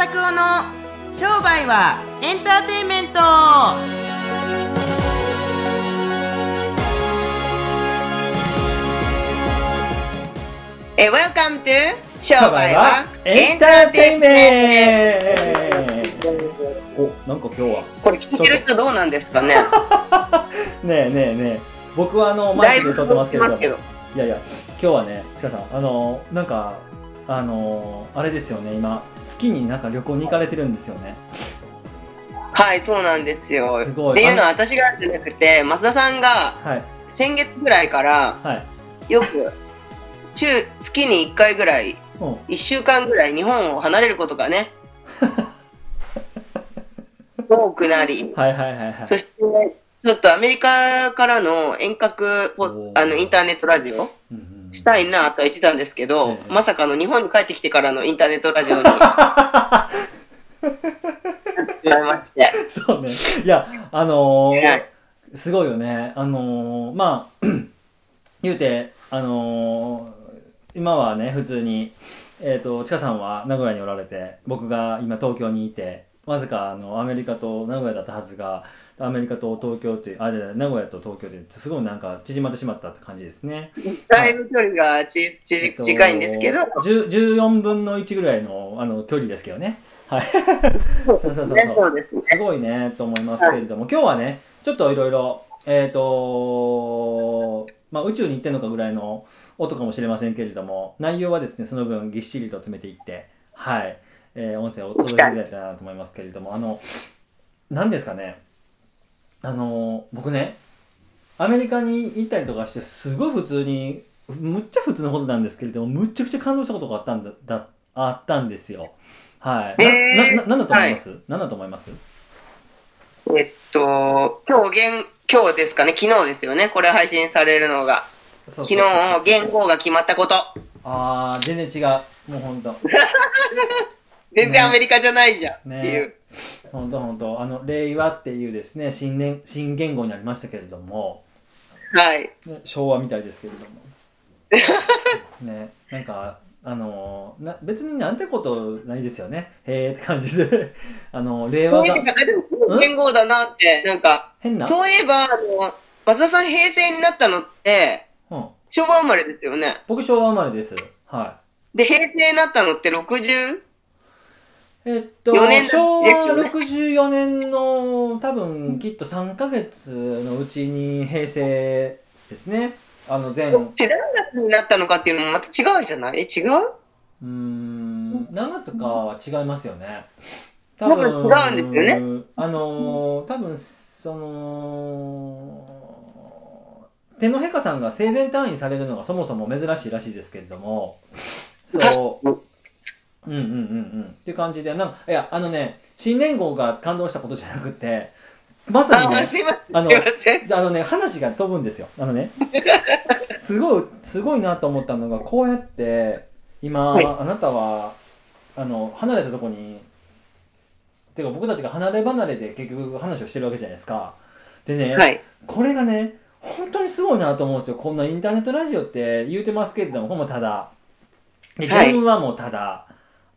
拓夫の商売はエンターテインメント。え Welcome to 商売はエンターテインメント。おなんか今日は。これ聞いてる人どうなんですかね？ねえねえねえ。僕はあのマイクで撮ってますけれど。いやいや今日はねちかさんあのなんかあのあれですよね今月になんか旅行に行かれてるんですよね。はいそうなんですよ。すごい。っていうのは私がじゃなくて増田さんがはい。先月ぐらいからはい。よく週月に1回ぐらいうん。1週間ぐらい日本を離れることがね 多くなりはいはいはいはい。そしてちょっとアメリカからの遠隔あのインターネットラジオうんしたいなとは言ってたんですけど、ええ。まさかの日本に帰ってきてからのインターネットラジオに。そうね。いやあのーはい。すごいよね。あのーまあ 言うてあのー今はね普通にえっ、とちかさんは名古屋におられて僕が今東京にいてわずかあのアメリカと名古屋だったはずがアメリカと東京っていうあで名古屋と東京ですごいなんか縮まってしまったって感じですね。だいぶ距離がちちえっと近いんですけど、10 14分の1ぐらいのあの距離ですけどね。はい。そうそうそうそう。ね、そうですね。すごいねと思いますけれども、今日はねちょっといろいろえっ、とまあ宇宙に行ってんのかぐらいの音かもしれませんけれども内容はですねその分ぎっしりと詰めていってはい、えー音声をお届けできたらなと思いますけれどもあの何ですかね。あの僕ねアメリカに行ったりとかしてすごい普通にむっちゃ普通のことなんですけれどもむっちゃくちゃ感動したことがあったんだだあったんですよ。はい、なななんだと思います、なんだと思います？えっと、今日現、今日ですかね、昨日ですよね、これ配信されるのが。昨昨日、言語が決まったこと。ああ全然違う。もうほんと 全然アメリカじゃないじゃんってねいう。ほんとほんとあの令和っていうですね新年新言語になりましたけれども、はい。ね昭和みたいですけれども。ねなんかあのな別になんてことないですよね。へえって感じで。あの令和が。でも言語だなって、なんか、変な？そういえば、あの、松田さん平成になったのって、うん、昭和生まれですよね。僕昭和生まれです。はい。で、平成になったのって 60? えっと、4年昭和ですよね64年の多分きっと3ヶ月のうちに平成ですね。あの前、う知らなになったのかっていうのもまた違うじゃない？え、違う？ーん、何月かは違いますよね。多多分違うんですよね。あのー、多分その、天皇陛下さんが生前退院されるのがそもそも珍しいらしいですけれども、そう。うんうんうんうん。っていう感じでなんかいやあのね新年号が感動したことじゃなくて まさにあ、ね。あの。あのね話が飛ぶんですよ。あのね すごいすごいなと思ったのがこうやって今、はい。あなたはあの離れたとこにてか僕たちが離れ離れで結局話をしてるわけじゃないですか。でね、はい。これがね本当にすごいなと思うんですよ。こんなインターネットラジオって言うてますけれどもほんまただ。ではい。電話もただ、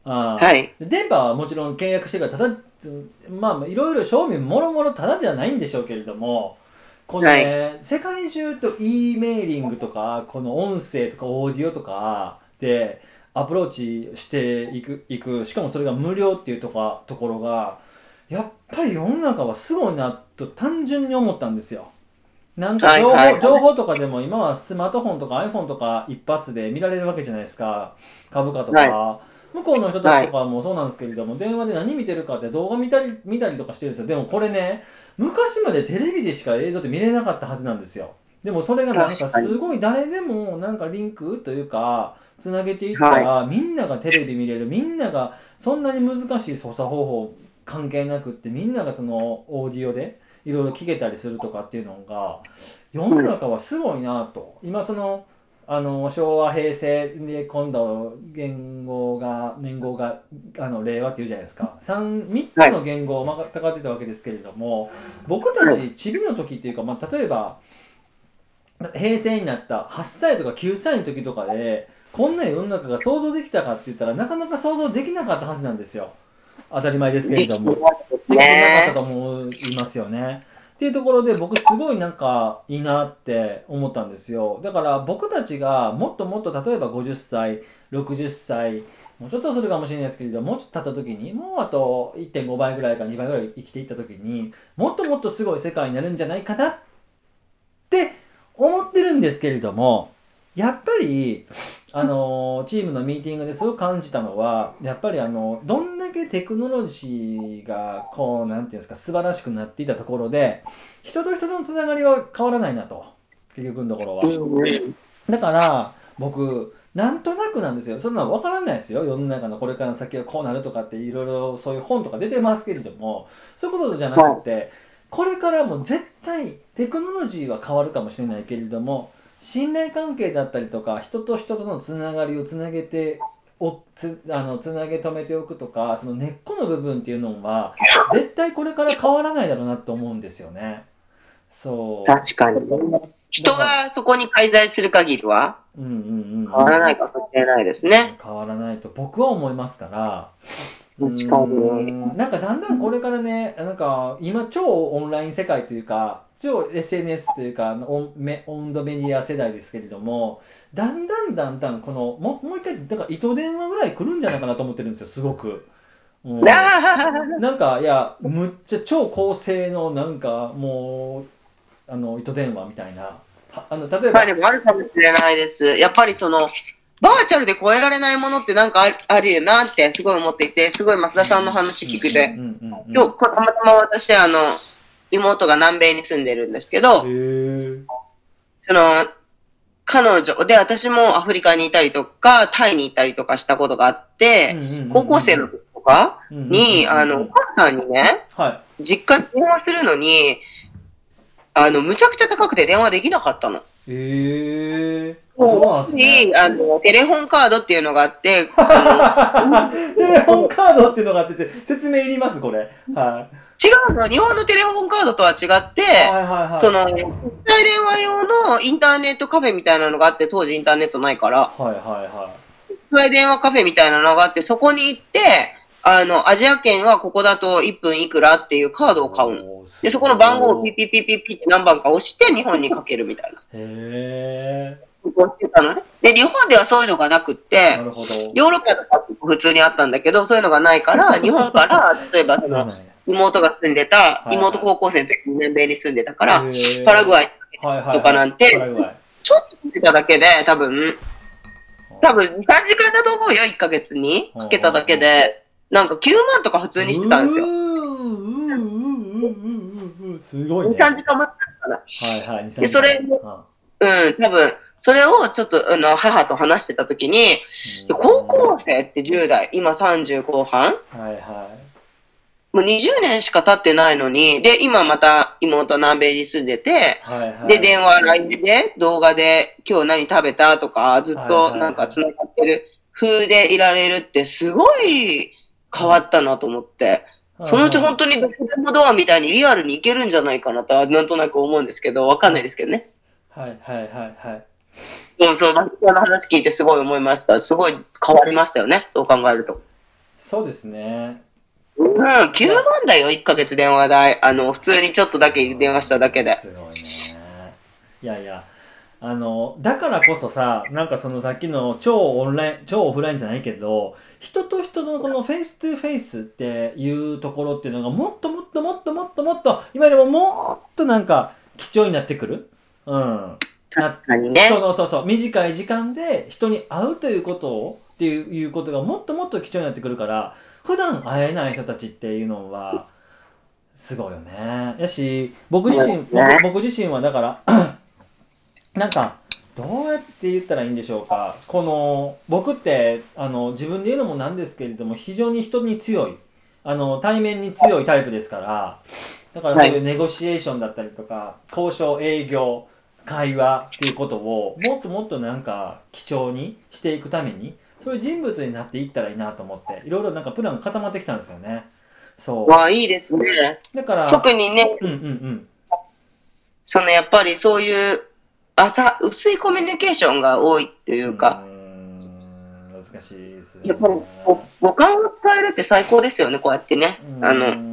あー。はい。で電波はもちろん契約してるからただつまあいろいろ賞味もろもろただではないんでしょうけれどもこのね、世界中と E メーリングとかこの音声とかオーディオとかでアプローチしていくいくしかもそれが無料っていうとかところがやっぱり世の中はすごいなと単純に思ったんですよ。なんか情報,、はい。はい情報とかでも今はスマートフォンとか iPhone とか一発で見られるわけじゃないですか。株価とか、は向こうの人たちとかもそうなんですけれども、電話で何見てるかって動画見たり見たりとかしてるんですよ。でもこれね昔までテレビでしか映像って見れなかったはずなんですよ。でもそれがなんかすごい誰でもなんかリンクというかつなげていったら、みんながテレビ見れるみんながそんなに難しい操作方法関係なくってみんながそのオーディオでいろいろ聞けたりするとかっていうのが世の中はすごいなと。今そのあの昭和平成で今度言語が年号があの令和っていうじゃないですか 3, 3つの言語をまたがってたわけですけれども、僕たちちびの時っていうか、まあ、例えば平成になった8歳とか9歳の時とかでこんな世の中が想像できたかって言ったらなかなか想像できなかったはずなんですよ。当たり前ですけれども。でできてなかねったと思いますよね。っていうところで僕すごいなんかいいなって思ったんですよ。だから僕たちがもっともっと例えば50歳、60歳、もうちょっとするかもしれないですけれどもうちょっと経った時にもうあと1.5倍ぐらいか2倍ぐらい生きていった時にもっともっとすごい世界になるんじゃないかなって思ってるんですけれどもやっぱりあのチームのミーティングですごく感じたのはやっぱりあのどんだけテクノロジーがこうなんていうんですか素晴らしくなっていたところで人と人とのつながりは変わらないなと結局のところは。だから僕なんとなくなんですよ。そんなの分からないですよ。世の中のこれからの先はこうなるとかっていろいろそういう本とか出てますけれどもそういうことじゃなくて、これからも絶対テクノロジーは変わるかもしれないけれども信頼関係だったりとか人と人とのつながりをつなげておつあのつなげ止めておくとかその根っこの部分っていうのは絶対これから変わらないだろうなと思うんですよね。そう確かに。人がそこに介在する限りはうんうんうん、変わらないかもしれないですね。変わらないと僕は思いますから確かうに。んなんかだんだんこれからねなんか今超オンライン世界というか超 SNS というかオンメオンドメディア世代ですけれどもだんだんだんだんこのももう一回だから糸電話ぐらい来るんじゃないかなと思ってるんですよすごく。うん なんかいやむっちゃ超高性能なんかもうあの糸電話みたいなはあの例えばまあでもあるかもしれないです。やっぱりその、バーチャルで超えられないものってなんかあるあるよなってすごい思っていて、すごい増田さんの話聞くて、今日たまたま私、あの、妹が南米に住んでるんですけど、その、彼女で私もアフリカにいたりとか、タイにいたりとかしたことがあって、高校生の時とかに、あの、お母さんにね、は実家に電話するのに、あの、むちゃくちゃ高くて電話できなかったの。い。へえ。もそうね。し、あの、テレホンカードっていうのがあって、あ テレホンカードっていうのがあってて、説明いりますこれ。はの違うの、日本のテレホンカードとは違って、い。はいはいはい。その、国際電話用のインターネットカフェみたいなのがあって、当時インターネットないから、はいはいは国際電話カフェみたいなのがあって、そこに行って、あの、アジア圏はここだと1分いくらっていうカードを買うの。で、そこの番号をピピッピッピッピッって何番か押して日本にかけるみたいな。え。してたのね。で、日本ではそういうのがなくって。ヨーロッパとか普通にあったんだけど、そういうのがないから、日本から、例えばその、妹が住んでたは、い妹高校生の時に南米に住んでたから、パラグアイとかなんてちょっと出ただけで、多分、多分2、3時間だと思うよ、1ヶ月に。かけただけで、なんか9万とか普通にしてたんですよ。すごい2、ね。3時間待ってたから。はいはい。2でそれもうん、多分、それをちょっと、あの、母と話してた時に、うん高校生って10代、今30後半？はいはもう20年しか経ってないのに、で、今また妹南米に住んでて、い。はいはい。で、電話、LINE で、動画で、今日何食べたとか、ずっとなんか繋がってる風でいられるって、すごい変わったなと思って、そのうち本当にどこでもドアみたいにリアルに行けるんじゃないかなとは、なんとなく思うんですけど、わかんないですけどね。はいはいはいはい。そうそう、マキさんの話聞いてすごい思いました。すごい変わりましたよね、そう考えると。そうですね。うん、9万だよ、1ヶ月電話代。あの、普通にちょっとだけ電話しただけで。すごいね。いやいや、あの、だからこそさ、なんかそのさっきの超オンライン、超オフラインじゃないけど、人と人のこの face to face っていうところっていうのがもっともっともっともっともっと、今よりももっとなんか貴重になってくる。うん。確かにね。そうそうそう。短い時間で人に会うということをっていうことがもっともっと貴重になってくるから普段会えない人たちっていうのはすごいよね。やし僕自身、ね。僕僕自身はだから なんかどうやって言ったらいいんでしょうか。この僕ってあの自分で言うのもなんですけれども非常に人に強い。あの対面に強いタイプですからだからそういうネゴシエーションだったりとか交渉営業会話っていうことをもっともっとなんか貴重にしていくためにそういう人物になっていったらいいなと思っていろいろなんかプランが固まってきたんですよね。そう。わあ、いいですね。だから特にね、うんうんうん。そのやっぱりそういう浅、薄いコミュニケーションが多いというか、う難しいですやっぱ五感を使えるって最高ですよね、こうやってね。あの、の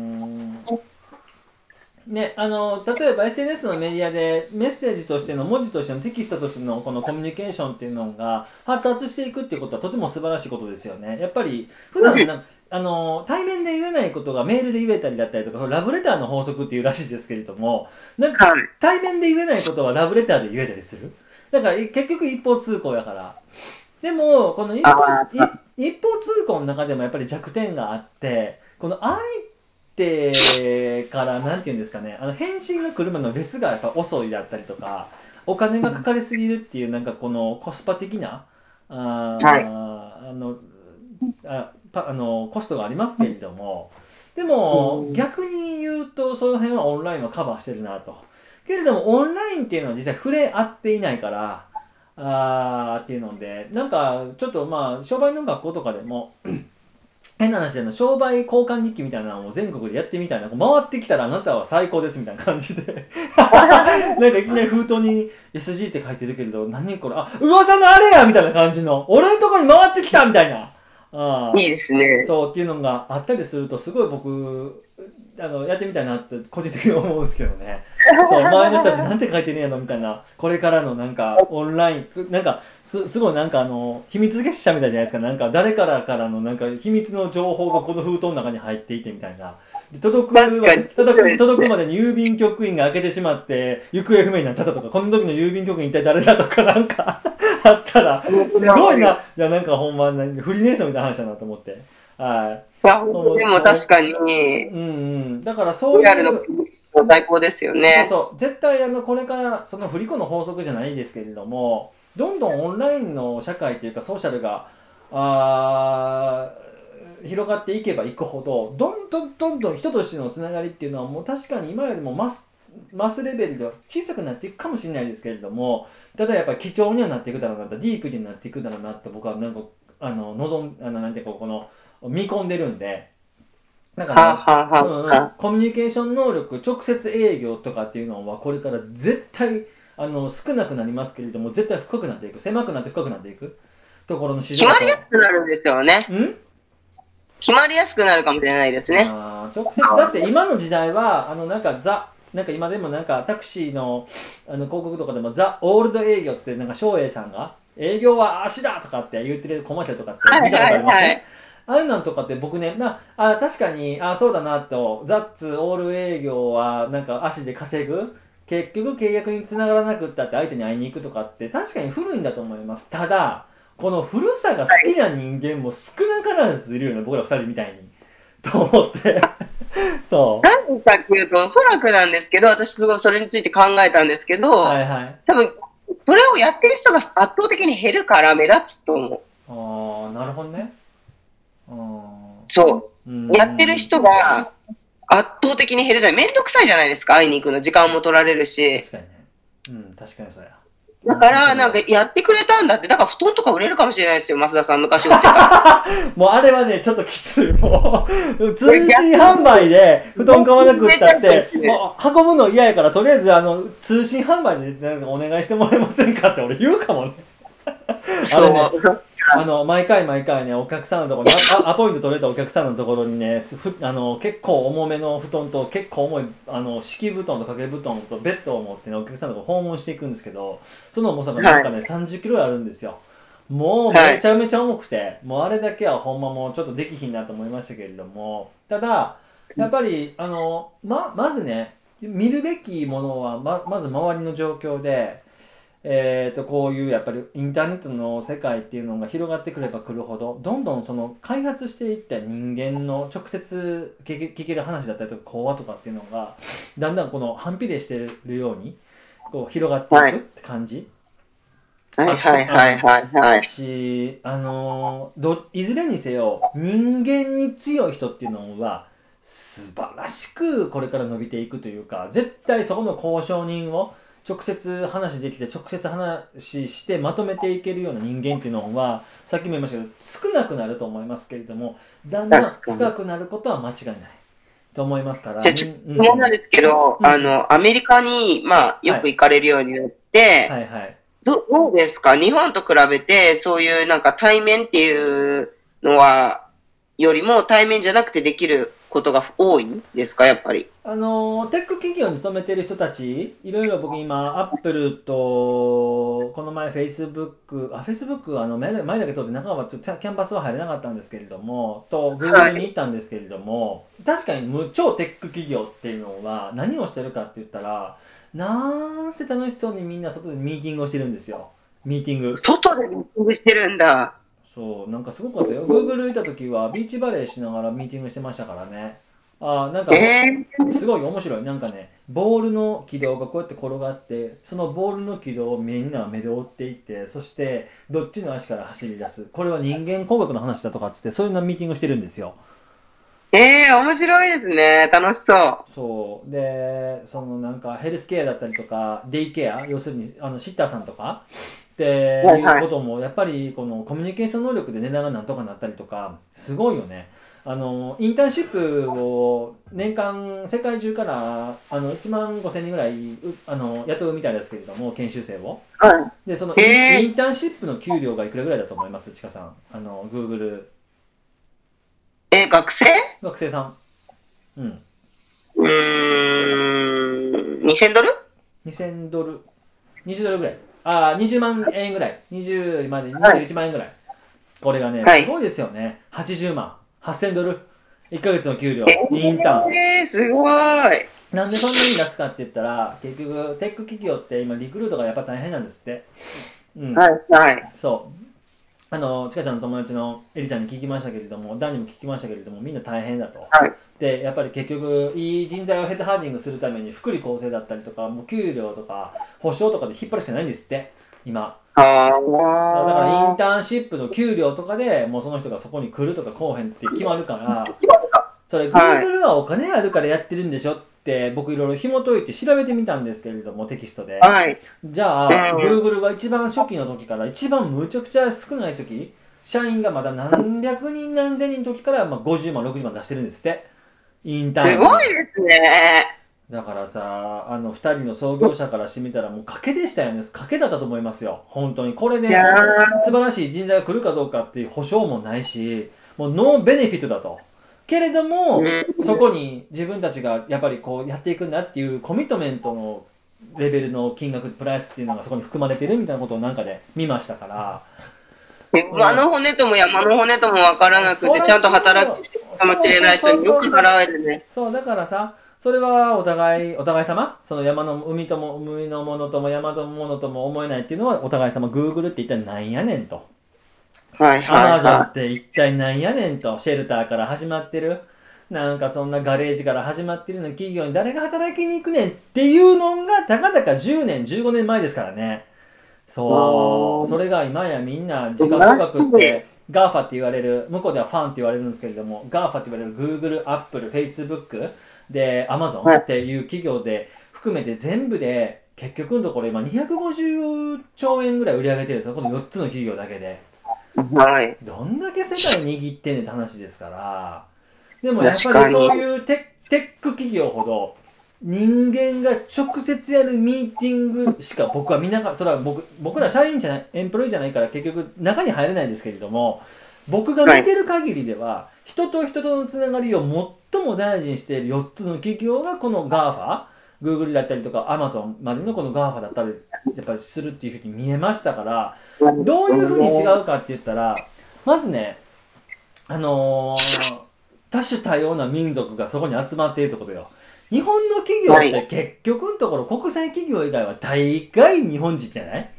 ね、あの例えば SNS のメディアでメッセージとしての文字としてのテキストとしてのこのコミュニケーションっていうのが発達していくっていうことはとても素晴らしいことですよね。やっぱり普段なあの対面で言えないことがメールで言えたりだったりとかラブレターの法則っていうらしいですけれどもなんかはい。対面で言えないことはラブレターで言えたりする？だからい結局一方通行やからでもこの一方通行の中でもやっぱり弱点があってこの相手からなんて言うんですかねあの返信が来るまでのレスがやっぱ遅いだったりとかお金がかかりすぎるっていうなんかこのコスパ的なあー、はいあのあパあのコストがありますけれどもでもうん逆に言うとその辺はオンラインはカバーしてるなと。けれどもオンラインっていうのは実際触れ合っていないからあーっていうのでなんかちょっとまあ商売の学校とかでも変な話での商売交換日記みたいなのを全国でやってみたいな。回ってきたらあなたは最高ですみたいな感じで。なんかいきなり封筒に SG って書いてるけれど何これ？あ噂のあれやみたいな感じの。俺のとこに回ってきたみたいな。あーいいですね。そうっていうのがあったりするとすごい僕あのやってみたいなって個人的に思うんですけどね。そう周りの人たちなんて書いてるんやろみたいな。これからのなんかオンラインなんかすすごいなんかあの秘密結社みたいじゃないですか。なんか誰からからのなんか秘密の情報がこの封筒の中に入っていてみたいな。で届くまで届く届くまでに郵便局員が開けてしまって行方不明になっちゃったとかこの時の郵便局員一体誰だとかなんか あったらすごいな。いやなんかほんまにフリーネーソンみたいな話だなと思って。はい。でも確かに、うんうん、だからそういう最高ですよね。そうそう。絶対あのこれからその振り子の法則じゃないですけれどもどんどんオンラインの社会というかソーシャルがあー広がっていけばいくほどどんどんどんどん人としてのつながりっていうのはもう確かに今よりもマスマスレベルでは小さくなっていくかもしれないですけれどもただやっぱり貴重にはなっていくだろうなとディープになっていくだろうなと僕はなんかあの望んあのなんていうかこの見込んでるんでだかはら、あ、はあうんうんはあ、コミュニケーション能力直接営業とかっていうのはこれから絶対あの少なくなりますけれども絶対深くなっていく狭くなって深くなっていくところの市場決まりやすくなるんですよね。うん？決まりやすくなるかもしれないですね。直接だって今の時代はあのなんかザなんか今でもなんかタクシーのあの広告とかでもザ・オールド営業っつってなんか翔英さんが営業は足だとかって言ってるコマーシャルとかって見たことありますね、はいはいはいああいうのとかって僕ねなあ確かにあそうだなとザッツオール営業はなんか足で稼ぐ？結局契約につながらなくったって相手に会いに行くとかって確かに古いんだと思います。ただこの古さが好きな人間も少なからずいるよね僕ら二人みたいに と思って そ何かっていうと、おそらくなんですけど、私すごいそれについて考えたんですけど、うはいはい多分、それをやってる人が圧倒的に減るから目立つと思う。ああなるほどねうんそう。うんやってる人が圧倒的に減るじゃない。めんどくさいじゃないですか、会いに行くの。時間も取られるし。確かにねうん確かにそうやだから、なんかやってくれたんだって。だから布団とか売れるかもしれないですよ、増田さん。昔売ってた。もうあれはね、ちょっときつい。もう、通信販売で布団買わなくったって、もう運ぶの嫌やから、とりあえずあの、通信販売でなんかお願いしてもらえませんかって俺言うかもね。あれね。あの、毎回毎回ね、お客さんのところに、あアポイント取れたお客さんのところにね、あの結構重めの布団と結構重いあの敷布団と掛け布団とベッドを持ってね、お客さんのところ訪問していくんですけど、その重さがなんかね、30キロあるんですよ。もうめちゃめちゃ重くて、もうあれだけはほんまもうちょっとできひんなと思いましたけれども、ただ、やっぱり、あの、ま、まずね、見るべきものはままず周りの状況で、えー、とこういうやっぱりインターネットの世界っていうのが広がってくればくるほどどんどんその開発していった人間の直接聞け聞ける話だったりとか講話とかっていうのがだんだんこの反比例してるようにこう広がっていくって感じ、はいはいはいはいはい。し、あのーどいずれにせよ人間に強い人っていうのは素晴らしくこれから伸びていくというか絶対そこの交渉人を直接話できて直接話してまとめていけるような人間っていうのはさっきも言いましたけど少なくなると思いますけれどもだんだん深くなることは間違いないと思いますから。じゃあ、ちょっとうんなんですけど、うん。あの、アメリカに、まあ、よく行かれるようになって、はい。はい。どどうですか？日本と比べて、そういうなんか対面っていうのは、よりも対面じゃなくてできることが多いんですか？やっぱり。あのテック企業に勤めてる人たちいろいろ僕今アップルとこの前フェイスブックあフェイスブックあの前だ前だけ通って中はちょっとキャンパスは入れなかったんですけれどもと Google に行ったんですけれども、確かに無超テック企業っていうのは何をしてるかって言ったらなんせ楽しそうにみんな外でミーティングをしてるんですよミーティング外でミーティングしてるんだ。そうなんかすごかったよ。Google 行った時はビーチバレーしながらミーティングしてましたからね。あーなんかえすごい面白い。なんかねボールの軌道がこうやって転がってそのボールの軌道をみんな目で追っていってそしてどっちの足から走り出す。これは人間工学の話だとかっつってそういうのミーティングしてるんですよ。ー、えー、面白いですね。楽しそう。そう。でそのなんかヘルスケアだったりとかデイケア？要するにあのシッターさんとか？ってはいうこともやっぱりこのコミュニケーション能力で値段がなんとかなったりとかすごいよね。あのインターンシップを年間世界中からあの1万5000人ぐらいうあの雇うみたいですけれども研修生を。はでそのインターンシップの給料がいくらぐらいだと思います？ちかさん。あの Google い。え、学生？学生さん。うん。うーん、2000ドル？2000ドル、20ドルぐらい。ああ、20万円ぐらい。20まではい21万円ぐらい。これがね、はいすごいですよね。80万。8000ドル。1ヶ月の給料え。インターン。えー、すごい。なんでそんなに出すかって言ったら、結局、テック企業って今、リクルートがやっぱ大変なんですって。うん。はい、はい。そう。あの、ちかちゃんの友達のエリちゃんに聞きましたけれども、ダンにも聞きましたけれども、みんな大変だと。はい。でやっぱり結局いい人材をヘッドハンディングするために福利厚生だったりとかもう給料とか保証とかで引っ張るしかないんですって今あだからインー。ターンシップの給料とかでもうその人がそこに来るとか来おへんって決まるからそれはい Google はお金あるからやってるんでしょって僕いろいろ紐解いて調べてみたんですけれどもテキストで。はい。じゃあうん。Google が一番初期の時から一番むちゃくちゃ少ない時社員がまだ何百人何千人の時からまあ50万60万出してるんですって。インターン。すごいですね。だからさあの2人の創業者からしてみたらもう賭けでしたよね。賭けだったと思いますよ。本当に。これでいやー。素晴らしい人材が来るかどうかっていう保証もないしもうノーベネフィットだとけれどもうん。そこに自分たちがやっぱりこうやっていくんだっていうコミットメントのレベルの金額プライスっていうのがそこに含まれてるみたいなことをなんかで見ましたから。馬の骨とも山の骨とも分からなくて、ちゃんと働くかもしれない人によく払えるね。そうだからさそれはお互いお互い様その山の海とも海のものとも山のものとも思えないっていうのはお互い様 Google って一体なんやねんとはいはいはって一体なんやねんとシェルターから始まってる。なんかそんなガレージから始まってるような企業に誰が働きに行くねんっていうのがたかだか10年15年前ですからね。そう。それが今やみんな時価総額って GAFA って言われる向こうでは FANG って言われるんですけれども GAFA って言われる Google、Apple、Facebook で Amazon はい。っていう企業で含めて全部で結局のところ今250兆円ぐらい売り上げてるんですよ。この4つの企業だけで。い。はい。どんだけ世界握ってんねんって話ですから。でもやっぱりそういうテテック企業ほど人間が直接やるミーティングしか僕は見ながらそれは僕僕ら社員じゃないエンプロイじゃないから結局中に入れないですけれども僕が見てる限りでは、人と人とのつながりを最も大事にしている4つの企業がこの GAFA Google だったりとか Amazon までのこの GAFA だったりやっぱりするっていうふうに見えましたからどういうふうに違うかって言ったらまずねあのー多種多様な民族がそこに集まっているってことよ。日本の企業って結局のところ国際企業以外は大概日本人じゃない？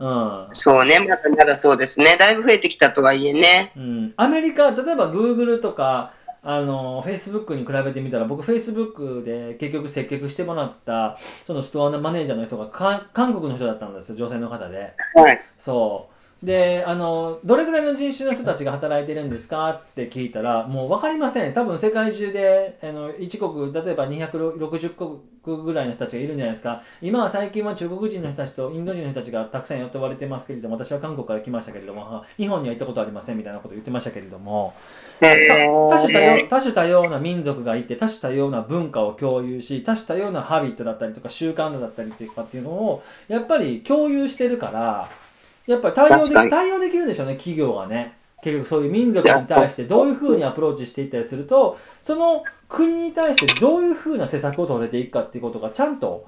うん。そうね、まだまだそうですね。だいぶ増えてきたとはいえね。うん、アメリカ例えば Google とかあの Facebook に比べてみたら僕 Facebook で結局接客してもらったそのストアのマネージャーの人がか韓国の人だったんですよ女性の方ではい。そうであのどれぐらいの人種の人たちが働いてるんですかって聞いたらもう分かりません。多分世界中であの1国例えば260国ぐらいの人たちがいるんじゃないですか。今は最近は中国人の人たちとインド人の人たちがたくさん雇われてますけれども私は韓国から来ましたけれども日本には行ったことありませんみたいなことを言ってましたけれども。多種多様多種多様な民族がいて多種多様な文化を共有し多種多様なハビットだったりとか習慣だったりとかっていうのをやっぱり共有してるからやっぱり対応で対応できるんでしょうね企業がね結局そういう民族に対してどういうふうにアプローチしていったりするとその国に対してどういうふうな施策を取れていくかっていうことがちゃんと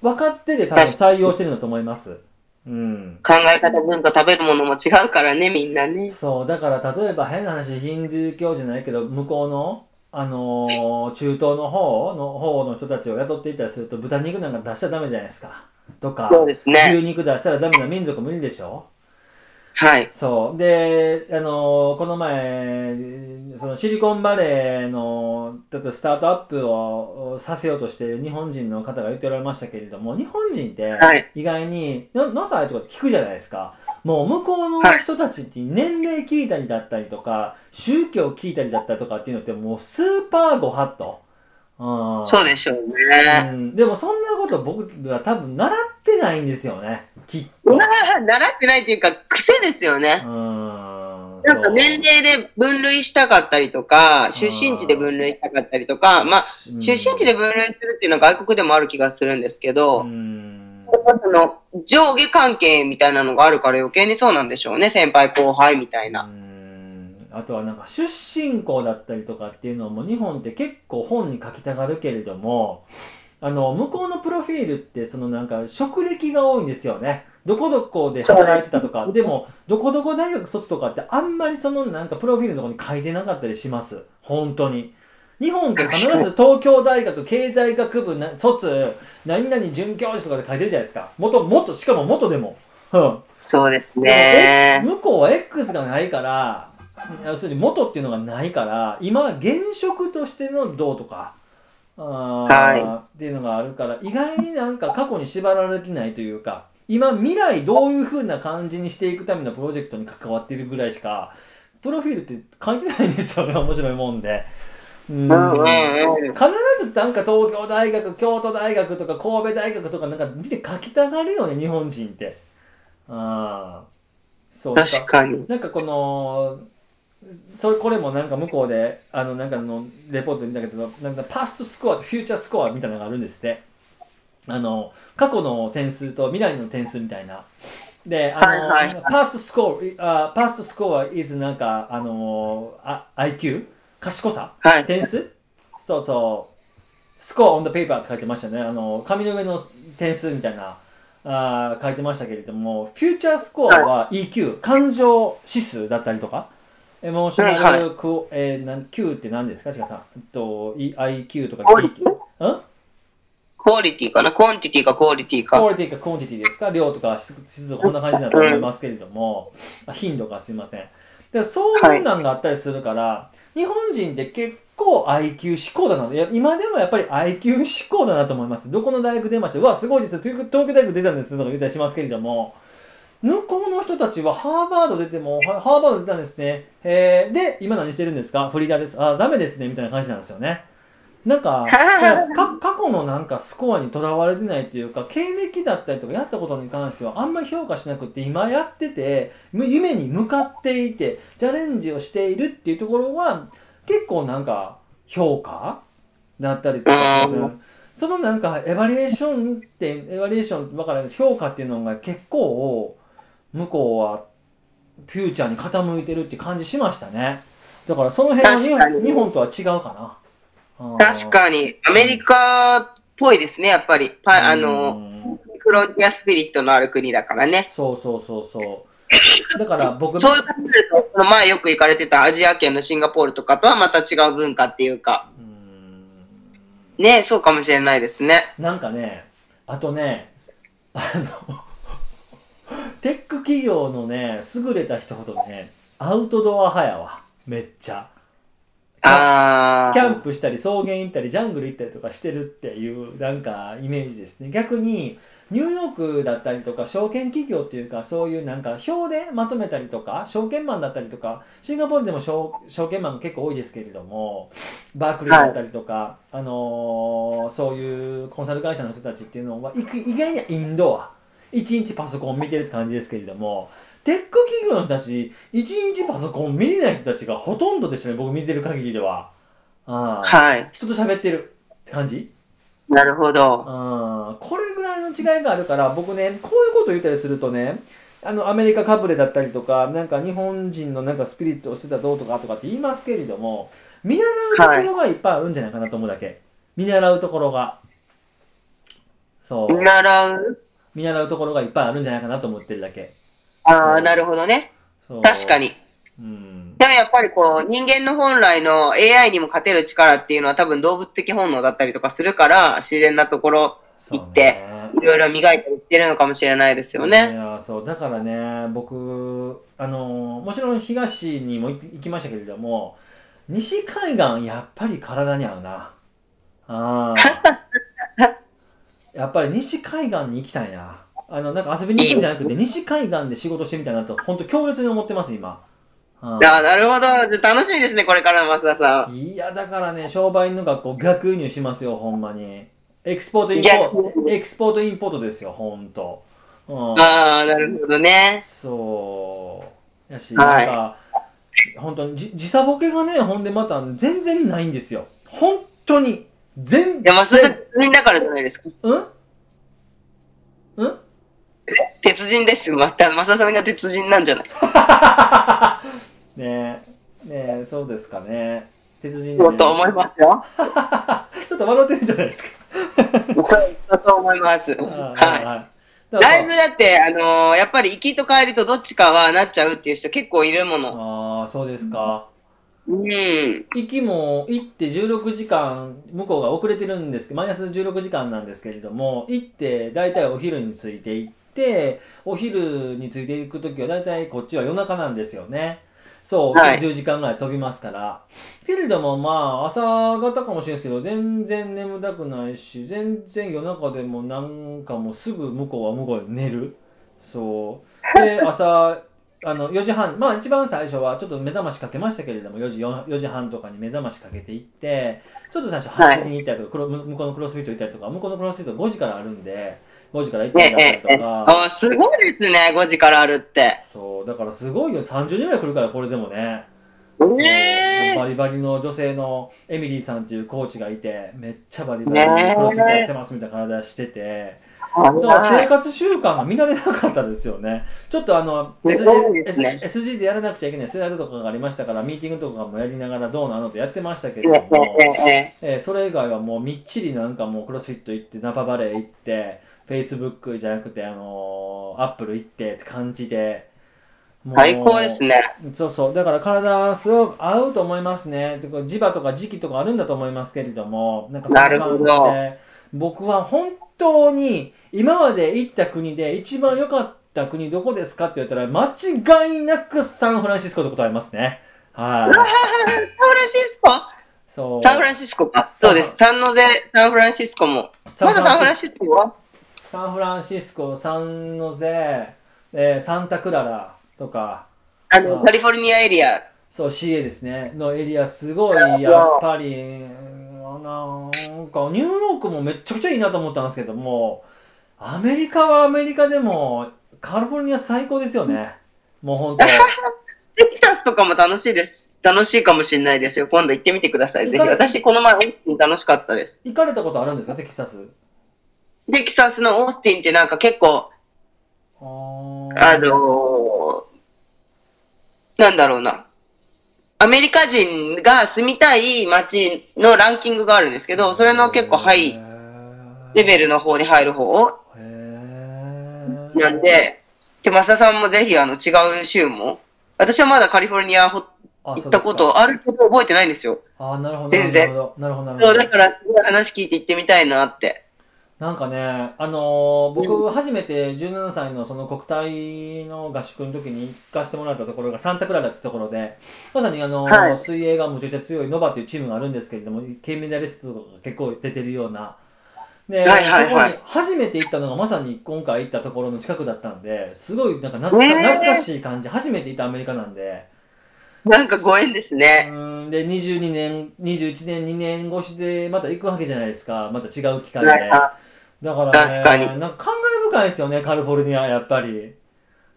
分かってて多分採用してるんだと思います。うん、考え方、文化、食べるものも違うからね、みんなね。そう、だから例えば変な話、ヒンドゥー教じゃないけど、向こうの、あのー、中東の方の方の人たちを雇っていたりすると、豚肉なんか出しちゃダメじゃないですか。とか、そうですね、牛肉出したらダメな民族もいるでしょ？はい。そう。で、あのー、この前、そのシリコンバレーの、ちょっとスタートアップをさせようとしている日本人の方が言っておられましたけれども、日本人って意外に、はい、な、さあとかって聞くじゃないですか。もう向こうの人たちって年齢聞いたりだったりとか、宗教聞いたりだったりとかっていうのってもうスーパーご法度。うん、そうでしょうね、うん。でもそんなこと僕は多分習ってないんですよね。きっと。習ってないっていうか、癖ですよね。なんか年齢で分類したかったりとか、出身地で分類したかったりとか、まあ、出身地で分類するっていうのは外国でもある気がするんですけど、その上下関係みたいなのがあるから余計にそうなんでしょうね、先輩後輩みたいな。あとはなんか出身校だったりとかっていうのも日本って結構本に書きたがるけれども、あの、向こうのプロフィールってそのなんか職歴が多いんですよね。どこどこで働いてたとか、でも、どこどこ大学卒とかってあんまりそのなんかプロフィールのとこに書いてなかったりします。本当に。日本って必ず東京大学経済学部な卒、何々准教授とかで書いてるじゃないですか。元、元、しかも元でも。うん。そうですね。向こうは X がないから、要するに元っていうのがないから、今、現職としてのどうとか、あはい、っていうのがあるから、意外になんか過去に縛られてないというか、今未来どういうふうな感じにしていくためのプロジェクトに関わっているぐらいしかプロフィールって書いてないんですよね 面白いもんで。うん。必ずなんか東京大学京都大学とか神戸大学とかなんか見て書きたがるよね日本人って。ああそう確かに。なんかこのそれこれもなんか向こうであのなんかのレポート見たけどなんかパストスコアとフューチャースコアみたいなのがあるんですってあの、過去の点数と未来の点数みたいな。で、あの、はいはい、パストスコア、uh, パストスコア is なんか、あの、あ IQ? 賢さ、はい、点数？そうそう。スコア on the paper って書いてましたね。あの、紙の上の点数みたいな、あ書いてましたけれども、フューチャースコアは EQ、感情指数だったりとか、エモーショナル、はいはい、えー、なん Q って何ですか？近さん。と IQ とか EQ。んクオリティかな quantity かクオリティか。クオリティか quantityですか？量とか質とかこんな感じだと思いますけれども、うん、頻度かすいません。でそういうのがあったりするから、はい、日本人って結構 IQ 思考だな。今でもやっぱり IQ 思考だなと思います。どこの大学出ました？うわ、すごいです東京大学出たんですとか言ったりしますけれども、向こうの人たちはハーバード出ても、ハーバード出たんですね。えー、で、今何してるんですか？フリーターです。あ、ダメですね。みたいな感じなんですよね。なんか 過去のなんかスコアにとらわれてないっていうか経歴だったりとかやったことに関してはあんまり評価しなくて今やってて夢に向かっていてチャレンジをしているっていうところは結構なんか評価だったりとかするそのなんかエバリエーションってエバリエーション分からない評価っていうのが結構向こうはフューチャーに傾いてるって感じしましたねだからその辺は日本とは違うかな。確かに、アメリカっぽいですね、やっぱり。パあの、フロンティアスピリットのある国だからね。そうそうそうそう。だから僕そういう感じでと、前よく行かれてたアジア圏のシンガポールとかとはまた違う文化っていうか。うねそうかもしれないですね。なんかね、あとね、あのテック企業のね、優れた人ほどね、アウトドア派やわ。めっちゃ。あキャンプしたり草原行ったりジャングル行ったりとかしてるっていうなんかイメージですね逆にニューヨークだったりとか証券企業っていうかそういうなんか表でまとめたりとか証券マンだったりとかシンガポールでも証証券マンが結構多いですけれどもバークリーだったりとか、あのーそういうコンサル会社の人たちっていうのは意意外にはインドア一日パソコン見てるって感じですけれどもテック企業の人たち一日パソコン見れない人たちがほとんどでしたね僕見てる限りでは。あーはい。人と喋ってるって感じ？なるほど。うんこれぐらいの違いがあるから僕ねこういうこと言ったりするとねあのアメリカかぶれだったりとかなんか日本人のなんかスピリットをしてたどうとかとかって言いますけれども見習うところがいっぱいあるんじゃないかなと思うだけ、見習うところがそう見習う？見習うところがいっぱいあるんじゃないかなと思ってるだけ。ああ、なるほどね。確かに。うん。でもやっぱりこう、人間の本来の AI にも勝てる力っていうのは多分動物的本能だったりとかするから、自然なところ、行ってね。いろいろ磨いたりしてるのかもしれないですよいね。やそう。だからね僕あのもちろん東にも行行きましたけれども西海岸やっぱり体に合うな。あー やっぱり西海岸に行きたいな。あのなんか遊びに行くんじゃなくて西海岸で仕事してみたいなと本当強烈に思ってます今。あーああ、なるほど。じゃあ楽しみですね、これからの増田さん。いやだからね商売の学校逆輸入しますよほんまに。 export import export import ですよほんと、うん。ああ、なるほどね。そう。やし、はい。なんか本当にじ時差ボケがねほんでまた全然ないんですよ。本当に全いや、増田さん然鉄人だからじゃないですか。うん？うん？鉄人ですよ。また、増田さんが鉄人なんじゃない？ねえねえそうですかね鉄人そうと思いますよ。ちょっと笑ってるじゃないですかそうだと思います。は。いだいぶだって、あのーやっぱり行きと帰りとどっちかはなっちゃうっていう人結構いるもの。ああそうですかうん。行きも行って16時間向こうが遅れてるんですけどマイナス16時間なんですけれども行って大体お昼について行ってお昼についていく時は大体こっちは夜中なんですよね。そう、はい。10時間ぐらい飛びますから。けれどもまあ朝方かもしれないですけど全然眠たくないし全然夜中でもなんかもうすぐ向こうは向こうで寝る。そう。で朝あの4時半まあ一番最初はちょっと目覚ましかけましたけれども4時 4, 4時半とかに目覚ましかけていってちょっと最初走りに行ったりとか、クロ向こうのクロスフィット行ったりとか向こうのクロスフィット5時からあるんで5時から行ったりだとか、あーすごいですね、5時からあるって。そうだからすごいよ。30人ぐらい来るからこれでもね。バリバリの女性のエミリーさんっていうコーチがいてめっちゃバリバリクロスフィットやってますみたいな体しててえ。だから生はい活習慣が見慣れなかったですよね。ちょっとあの、ね SG でやらなくちゃいけないスライドとかがありましたから、ミーティングとかもやりながらどうなのとやってましたけえれども、ええそれ以外はもうみっちりなんかもうクロスフィット行って、ナパバレー行って、Facebook じゃなくて、あのー、Apple 行ってって感じで、最高ですね。そうそう。だから体すごく合うと思いますね。磁場とか時期とかあるんだと思いますけれども、なんかそんな感じなるほどで、僕は本当に今まで行った国で一番良かった国どこですかって言ったら、間違いなくサンフランシスコと答えますね。はい。サンフランシスコ？そう。サンフランシスコか。そうです。サンノゼ、サンフランシスコも。まだサンフランシスコは？サンフランシスコ、サンノゼ、えーサンタクララとか、あの、カリフォルニアエリア。そう、CA ですね、のエリア、すごい、やっぱり、うんなんか、ニューヨークもめっちゃくちゃいいなと思ったんですけども、アメリカはアメリカでも、カリフォルニア最高ですよね。もう本当。テキサスとかも楽しいです。楽しいかもしれないですよ。今度行ってみてください。ぜひ。私、この前、オースティン楽しかったです。行かれたことあるんですか、テキサス。テキサスのオースティンってなんか結構、あのーなんだろうな。アメリカ人が住みたい街のランキングがあるんですけど、それの結構ハイレベルの方に入る方なんで、で、増田さんもぜひあの違う州も、私はまだカリフォルニア行ったことあるけど覚えてないんですよ。あーなるほど、全然なるほど、なるほど。だから話聞いて行ってみたいなって。なんかね、あのー僕、初めて17歳のその国体の合宿の時に行かせてもらったところがサンタクララってところで、まさにあのーはい。水泳がむちゃくちゃ強いノバっていうチームがあるんですけれども、金メダリストが結構出てるような、で、はいはいはい。そこに初めて行ったのがまさに今回行ったところの近くだったんですごいなんか懐か,、懐かしい感じ。初めて行ったアメリカなんで。なんかご縁ですうね。で22年21年2年越しでまた行くわけじゃないですか。また違う機会で。はいはだからね確かに。なんか感慨深いですよねカリフォルニアやっぱり。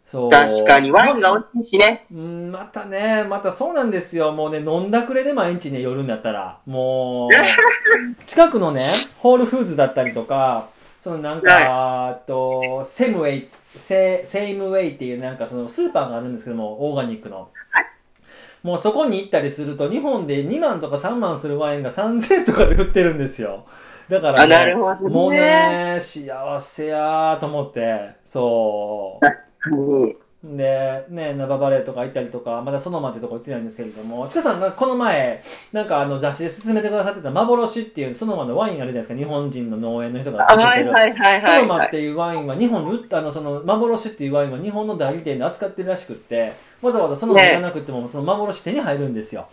そう。確かに、ワインが美味しいしね。うんまたねまたそうなんですよ。もうね飲んだくれで毎日ね夜になったら。もう 近くのねホールフーズだったりとかそのなんか、あとセムウェイセセイムウェイっていうなんかそのスーパーがあるんですけどもオーガニックの。もうそこに行ったりすると日本で2万とか3万するワインが3000円とかで売ってるんですよだからねるほどね。もうね幸せやーと思ってそううんで、ね、ナババレーとか行ったりとか、まだそのまってとこ行ってないんですけれども、ちかさんがこの前、なんかあの雑誌で勧めてくださってた幻っていうそのまのワインあるじゃないですか、日本人の農園の人があ、作ってる。はいはいはいそはいはい。のまっていうワインは日本に売った、あの、その幻っていうワインは日本の代理店で扱ってるらしくって、わざわざそのまじゃなくても、その幻手に入るんですよ。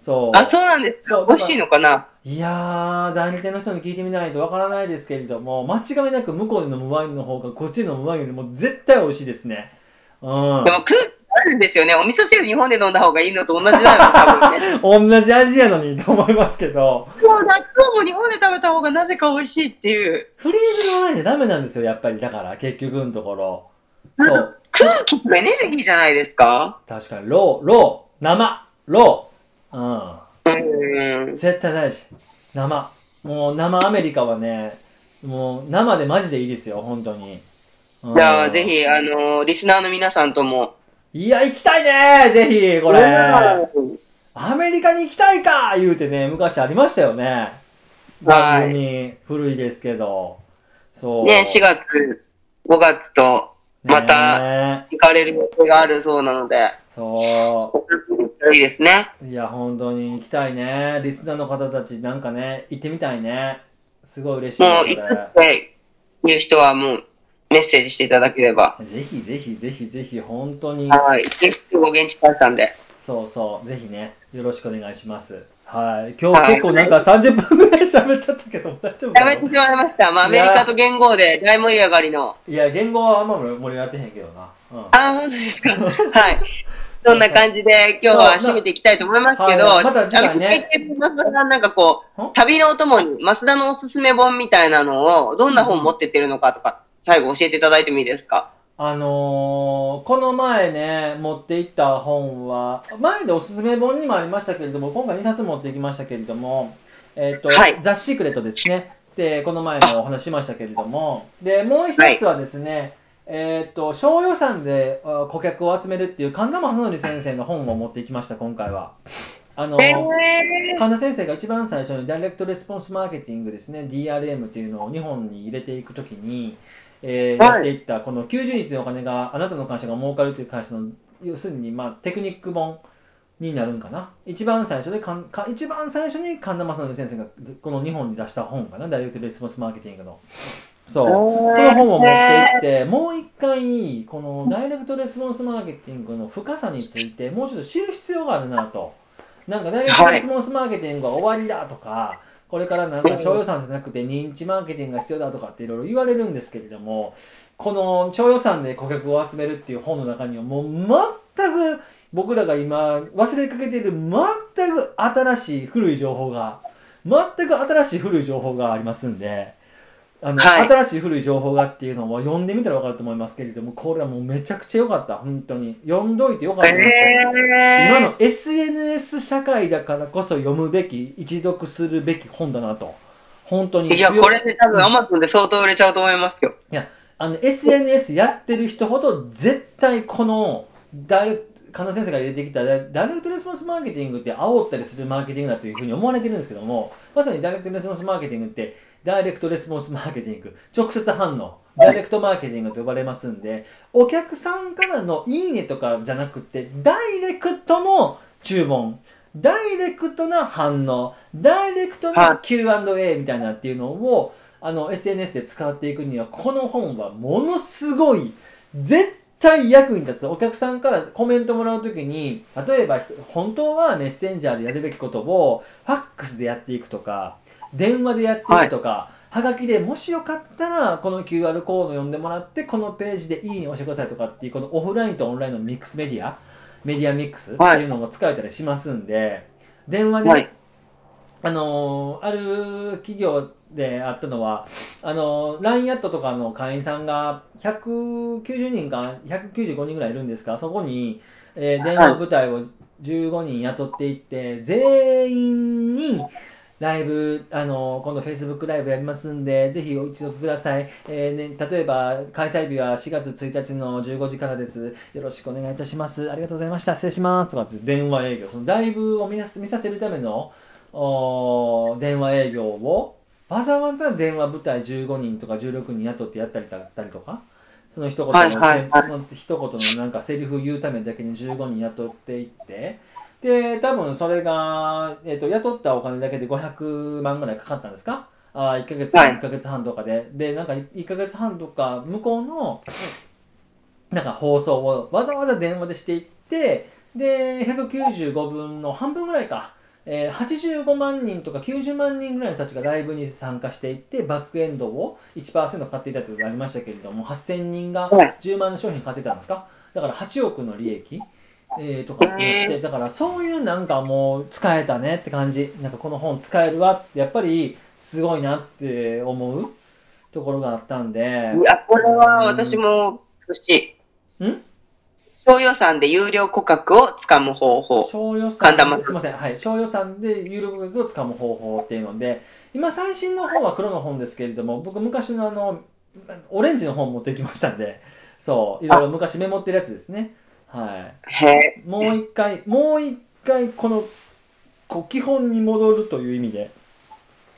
そう。あ、そうなんですか。美味しいのかな？いやー、代理店の人に聞いてみないとわからないですけれども、間違いなく向こうで飲むワインの方がこっちで飲むワインよりも絶対美味しいですね。うんで。も空気あるんですよね。お味噌汁日本で飲んだ方がいいのと同じだよ、多分ね。同じ味やのにと思いますけど、もう納豆も日本で食べた方がなぜか美味しいっていう。フリーズのワインじゃダメなんですよ、やっぱり。だから、結局のところ。そう。空気とエネルギーじゃないですか？確かに、ロー、ロー、生、ロー。ううん。ん。絶対大事。生。もう、生アメリカはね、もう、生でマジでいいですよ、本当に。うんじゃあ、ぜ。ひ、あの、リスナーの皆さんとも。いや、行きたいねぜひ、これ。うんアメリカに行きたいか言うてね、昔ありましたよね。番組、古いですけど。そう。ね、4月、5月とまたね行かれる予定があるそうなので、そいいですね。う。いや、本当に行きたいね。リスナーの方たち、なんかね、行ってみたいね。すごい嬉しいもう、行っていう人はもう、メッセージしていただければ。れ。ぜひぜひぜひぜひ、本当に。はい。結構現地帰ったんで。そうそう。ぜひね、よろしくお願いします。はい。今日結構なんか30分ぐらい喋っちゃったけど、大丈夫かなやめてしまいました。まあ、アメリカと言語で大盛り上がりの。いや、言語はあんま盛り上がってへんけどな。うん。ああ、本当ですか。はい。そんな感じで今日は締めていきたいと思いますけど、はいはい。また次回ね。増田さんなんかこんう、旅のお供に増田のおすすめ本みたいなのを、どんな本持ってってるのかとか、最後教えていただいてもいいですか？あのー、この前ね、持っていった本は、前でおすすめ本にもありましたけれども、今回2冊持ってきましたけれども、えっ、と、はい。ザ・シークレットですね。で、この前もお話ししましたけれども、で、もう1冊はですね、えっ、と、小予算であ顧客を集めるっていう神田正則先生の本を持ってきました、今回は。あの神田先生が一番最初にダイレクトレスポンスマーケティングですね DRM っていうのを日本に入れていくときに、えーはい。やっていったこの90日でお金があなたの会社が儲かるという会社の要するにまあテクニック本になるんかな。一番最初でかんか一番最初に神田正則先生がこの日本に出した本かなダイレクトレスポンスマーケティングのそう。その本を持って行って、もう一回、このダイレクトレスポンスマーケティングの深さについて、もうちょっと知る必要があるなと。なんかダイレクトレスポンスマーケティングは終わりだとか、これからなんか小予算じゃなくて認知マーケティングが必要だとかっていろいろ言われるんですけれども、この小予算で顧客を集めるっていう本の中にはもう全く僕らが今忘れかけている全く新しい古い情報が、全く新しい古い情報がありますんで、あの、はい新しい古い情報がっていうのは読んでみたら分かると思いますけれども、これはもうめちゃくちゃ良かった、本当に。読んどいて良かった。え今の SNS 社会だからこそ読むべき、一読するべき本だなと。本当にいや、強これで多分 Amazon で相当売れちゃうと思いますよ。いや、あの、SNS やってる人ほど絶対この、ダイ先生が入れてきたダイダイレクトレスポンスマーケティングって煽ったりするマーケティングだというふうに思われてるんですけども、まさにダイレクトレスポンスマーケティングって、ダイレクトレスポンスマーケティング、直接反応、ダイレクトマーケティングと呼ばれますんで、お客さんからのいいねとかじゃなくて、ダイレクトの注文、ダイレクトな反応、ダイレクトな Q&A みたいなっていうのを、あの SNS で使っていくには、この本はものすごい、絶対役に立つ。お客さんからコメントもらうときに、例えば本当はメッセンジャーでやるべきことを、ファックスでやっていくとか、電話でやっていくとか、はがきでもしよかったらこの QR コード読んでもらってこのページでいいね押してくださいとかっていうこのオフラインとオンラインのミックスメディアメディアミックスっていうのも使えたりしますんで、電話で、はい。あのーある企業であったのはあのー LINE アットとかの会員さんが190人か195人ぐらいいるんですがそこに、えー電話部隊を15人雇っていって全員にライブ、あの今度 Facebook ライブやりますんで、ぜひお一読ください。えーね、例えば、開催日は4月1日の15時からです。よろしくお願いいたします。ありがとうございました。失礼します。とかって電話営業、そのライブを見なす見させるためのおー電話営業を、わざわざ電話部隊15人とか16人雇ってやったりだったりとか、その一言の、はいはいはいその一言のなんかセリフ言うためだけに15人雇っていって、で、多分それが、えっと雇ったお金だけで500万ぐらいかかったんですか？あ1ヶ月、はい。1ヶ月半とかで。で、なんか1ヶ月半とか向こうのなんか放送をわざわざ電話でしていって、で、195分の半分ぐらいか。えー85万人とか90万人ぐらいの人たちがライブに参加していってバックエンドを1%買っていたというのがありましたけれども8000人がはい。10万の商品買ってたんですか？だから8億の利益、えーとかっていうのをしてだからそういうなんかもう使えたねって感じ。なんかこの本使えるわってやっぱりすごいなって思うところがあったんで。いや、これは私も欲しい。ん？小予算で有料顧客をつかむ方法。小予算ですみません、はい、小予算で有料価格をつかむ方法っていうので今最新の本は黒の本ですけれども僕昔のあのオレンジの本持ってきましたんでそういろいろ昔メモってるやつですねは。いもう一回もう一回このこう基本に戻るという意味で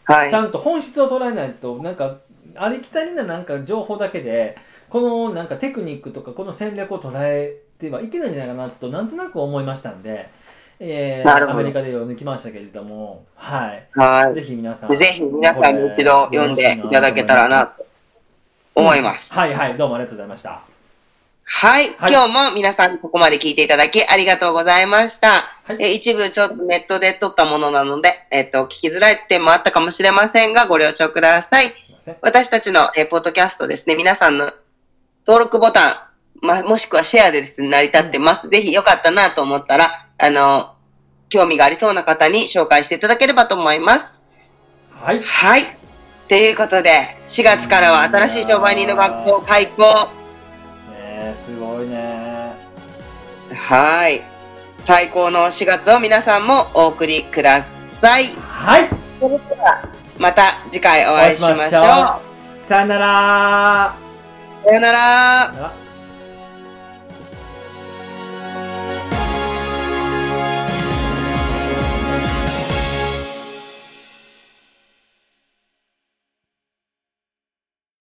はいち。ゃんと本質を捉えないとなんかありきたりななんか情報だけでこのなんかテクニックとかこの戦略を捉えてはいけないんじゃないかなとなんとなく思いましたんで、えーアメリカで読んできましたけれども、はい、はぜひ皆さんい。ぜひ皆さんに一度読んでいただけたらなと思います。はいはいどうもありがとうございましたはい。はい今日も皆さんここまで聞いていただきありがとうございました。はいえ一部ちょっとネットで撮ったものなので、えっと、聞きづらい点もあったかもしれませんが、ご了承ください。私たちの、えーポッドキャストですね、皆さんの登録ボタン、ま、もしくはシェアでですね、成り立ってます。ぜひよかったなと思ったら、あの、興味がありそうな方に紹介していただければと思います。はいはい。ということで、4月からは新しい商売人の学校開校。ねすごいねはい。最高の4月を皆さんもお送りください。はいそれでは、また次回おお会いしましょう。さよならさよなら。さよなら